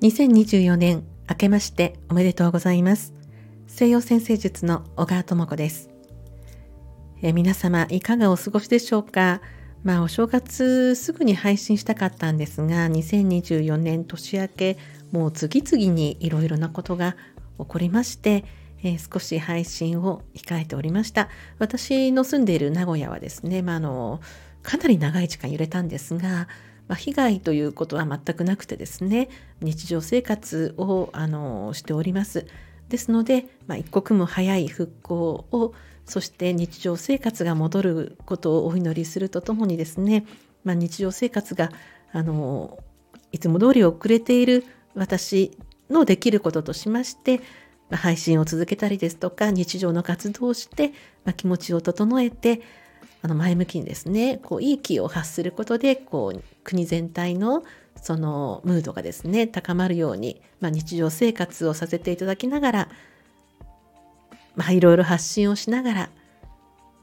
2024年明けましておめでとうございます。西洋先生術の小川智子です。え皆様いかがお過ごしでしょうか？まあお正月すぐに配信したかったんですが2024年年明けもう次々にいろいろなことが起こりまして、えー、少し配信を控えておりました私の住んでいる名古屋はですね、まあ、あのかなり長い時間揺れたんですがまあ、被害ということは全くなくてですね日常生活をあのしております。ですので、まあ、一刻も早い復興をそして日常生活が戻ることをお祈りするとともにですね、まあ、日常生活があのいつも通り遅れている私のできることとしまして配信を続けたりですとか日常の活動をして、ま気持ちを整えてあの前向きにですねこういい気を発することでこう国全体のそのムードがですね高まるように、まあ、日常生活をさせていただきながら、まあ、いろいろ発信をしながら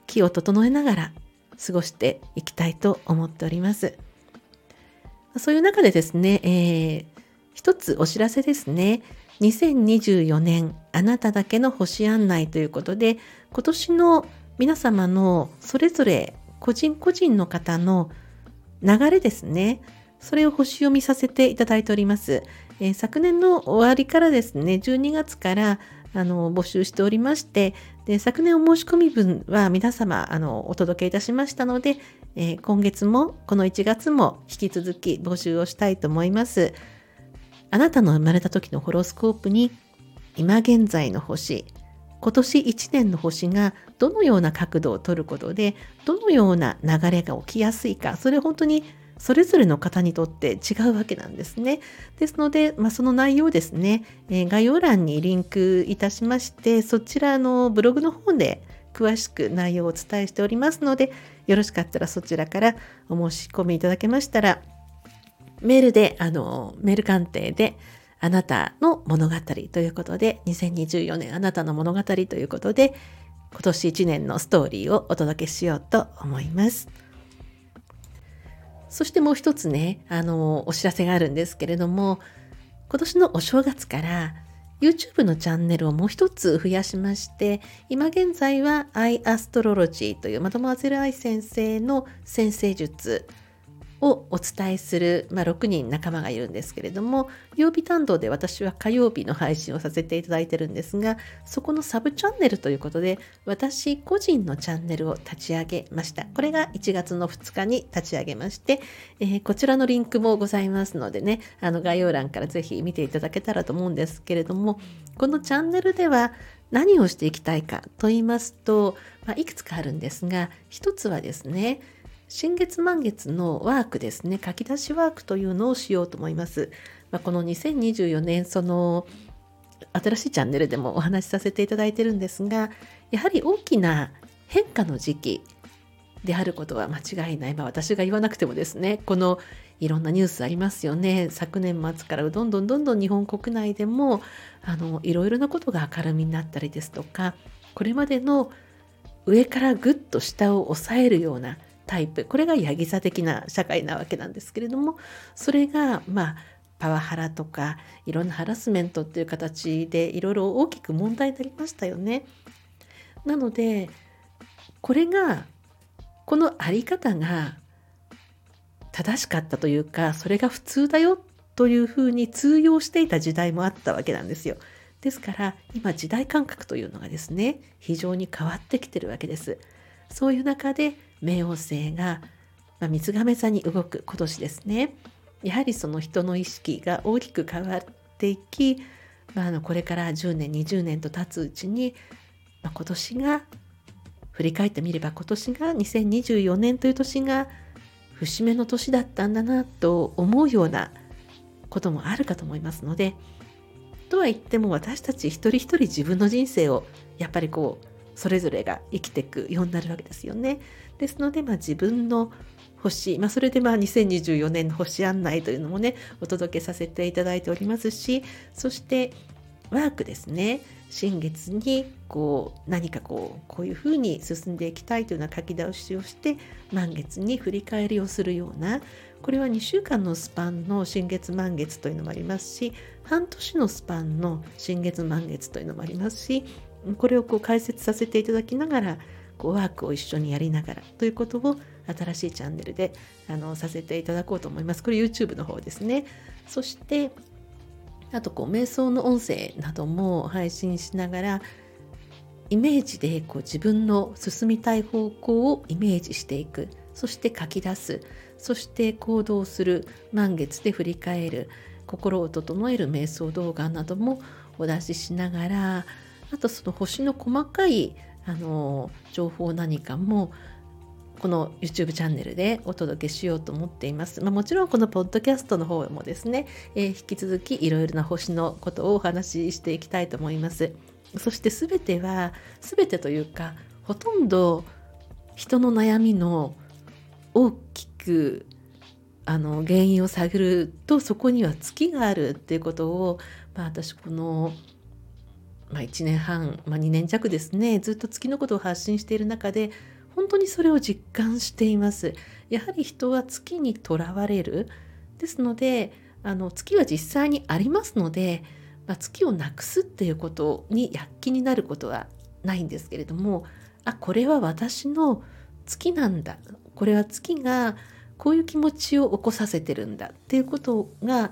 気を整えながら過ごしていきたいと思っております。そういう中でですね、えー、一つお知らせですね。2024年あなただけの星案内ということで今年の皆様のそれぞれ個人個人の方の流れですね。それを星読みさせていただいております。えー、昨年の終わりからですね、12月からあの募集しておりましてで、昨年お申し込み分は皆様あのお届けいたしましたので、えー、今月もこの1月も引き続き募集をしたいと思います。あなたの生まれた時のホロスコープに今現在の星、今年1年の星がどのような角度を取ることでどのような流れが起きやすいかそれ本当にそれぞれの方にとって違うわけなんですね。ですので、まあ、その内容ですね、えー、概要欄にリンクいたしましてそちらのブログの方で詳しく内容をお伝えしておりますのでよろしかったらそちらからお申し込みいただけましたらメールであのメール鑑定であなたの物語ということで、2024年あなたの物語ということで、今年1年のストーリーをお届けしようと思います。そしてもう一つね、あの、お知らせがあるんですけれども、今年のお正月から YouTube のチャンネルをもう一つ増やしまして、今現在は i アストロロジーというマドモアゼルアイ先生の先生術をお伝えする、まあ、6人仲間がいるんですけれども曜日担当で私は火曜日の配信をさせていただいてるんですがそこのサブチャンネルということで私個人のチャンネルを立ち上げました。これが1月の2日に立ち上げまして、えー、こちらのリンクもございますのでねあの概要欄からぜひ見ていただけたらと思うんですけれどもこのチャンネルでは何をしていきたいかと言いますと、まあ、いくつかあるんですが一つはですね新月満月のワークですね。書き出しワークというのをしようと思います。まあ、この2024年その新しいチャンネルでもお話しさせていただいてるんですがやはり大きな変化の時期であることは間違いない、まあ、私が言わなくてもですねこのいろんなニュースありますよね。昨年末からどんどんどんどん日本国内でもあのいろいろなことが明るみになったりですとかこれまでの上からぐっと下を押さえるようなタイプこれがヤギ座的な社会なわけなんですけれどもそれがまあパワハラとかいろんなハラスメントっていう形でいろいろ大きく問題になりましたよね。なのでこれがこの在り方が正しかったというかそれが普通だよというふうに通用していた時代もあったわけなんですよ。ですから今時代感覚というのがですね非常に変わってきてるわけです。そういう中で冥王星が、まあ、三つ亀座に動く今年ですね。やはりその人の意識が大きく変わっていき、まあ、あのこれから10年20年と経つうちに、まあ、今年が振り返ってみれば今年が2024年という年が節目の年だったんだなと思うようなこともあるかと思いますのでとは言っても私たち一人一人自分の人生をやっぱりこうそれぞれが生きていくようになるわけですよね。ですので、まあ、自分の星、まあ、それでまあ2024年の星案内というのもねお届けさせていただいておりますしそしてワークですね新月にこう何かこうこういうふうに進んでいきたいというような書き出しをして満月に振り返りをするようなこれは2週間のスパンの新月満月というのもありますし半年のスパンの新月満月というのもありますしこれをこう解説させていただきながらこうワークを一緒にやりながらということを新しいチャンネルであのさせていただこうと思います。これ YouTube の方ですね。そしてあとこう瞑想の音声なども配信しながらイメージでこう自分の進みたい方向をイメージしていくそして書き出すそして行動する満月で振り返る心を整える瞑想動画などもお出ししながらあとその星の細かいあの情報何かもこの YouTube チャンネルでお届けしようと思っています。まあ、もちろんこのポッドキャストの方もですね、えー、引き続きいろいろな星のことをお話ししていきたいと思います。そして全ては全てというかほとんど人の悩みの大きくあの原因を探るとそこには月があるっていうことを、まあ、私この、まあ、1年半、まあ、2年弱ですねずっと月のことを発信している中で本当にそれを実感しています。やはり人は月にとらわれる。ですので、あの月は実際にありますので、まあ、月をなくすっていうことに躍起になることはないんですけれども、あ、これは私の月なんだ。これは月がこういう気持ちを起こさせてるんだっていうことが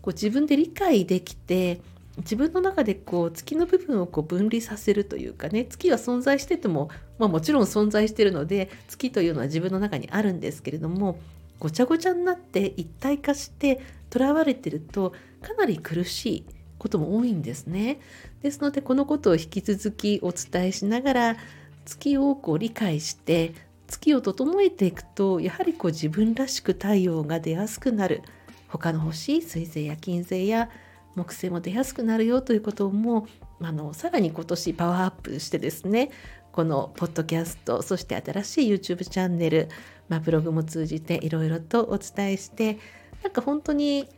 こう自分で理解できて自分の中でこう月の部分をこう分離させるというかね月は存在してても、まあ、もちろん存在してるので月というのは自分の中にあるんですけれどもごちゃごちゃになって一体化してとらわれてるとかなり苦しいことも多いんですね。ですのでこのことを引き続きお伝えしながら月をこう理解して月を整えていくとやはりこう自分らしく太陽が出やすくなる他の星水星や金星や木星も出やすくなるよということもあのさらに今年パワーアップしてですねこのポッドキャストそして新しい YouTube チャンネル、まあ、ブログも通じていろいろとお伝えしてなんか本当に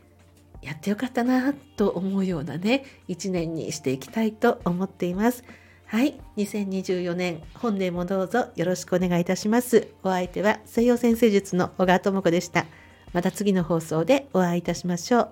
やってよかったなと思うようなね一年にしていきたいと思っています。はい、2024年本年もどうぞよろしくお願いいたします。お相手は西洋先生術の小川智子でした。また次の放送でお会いいたしましょう。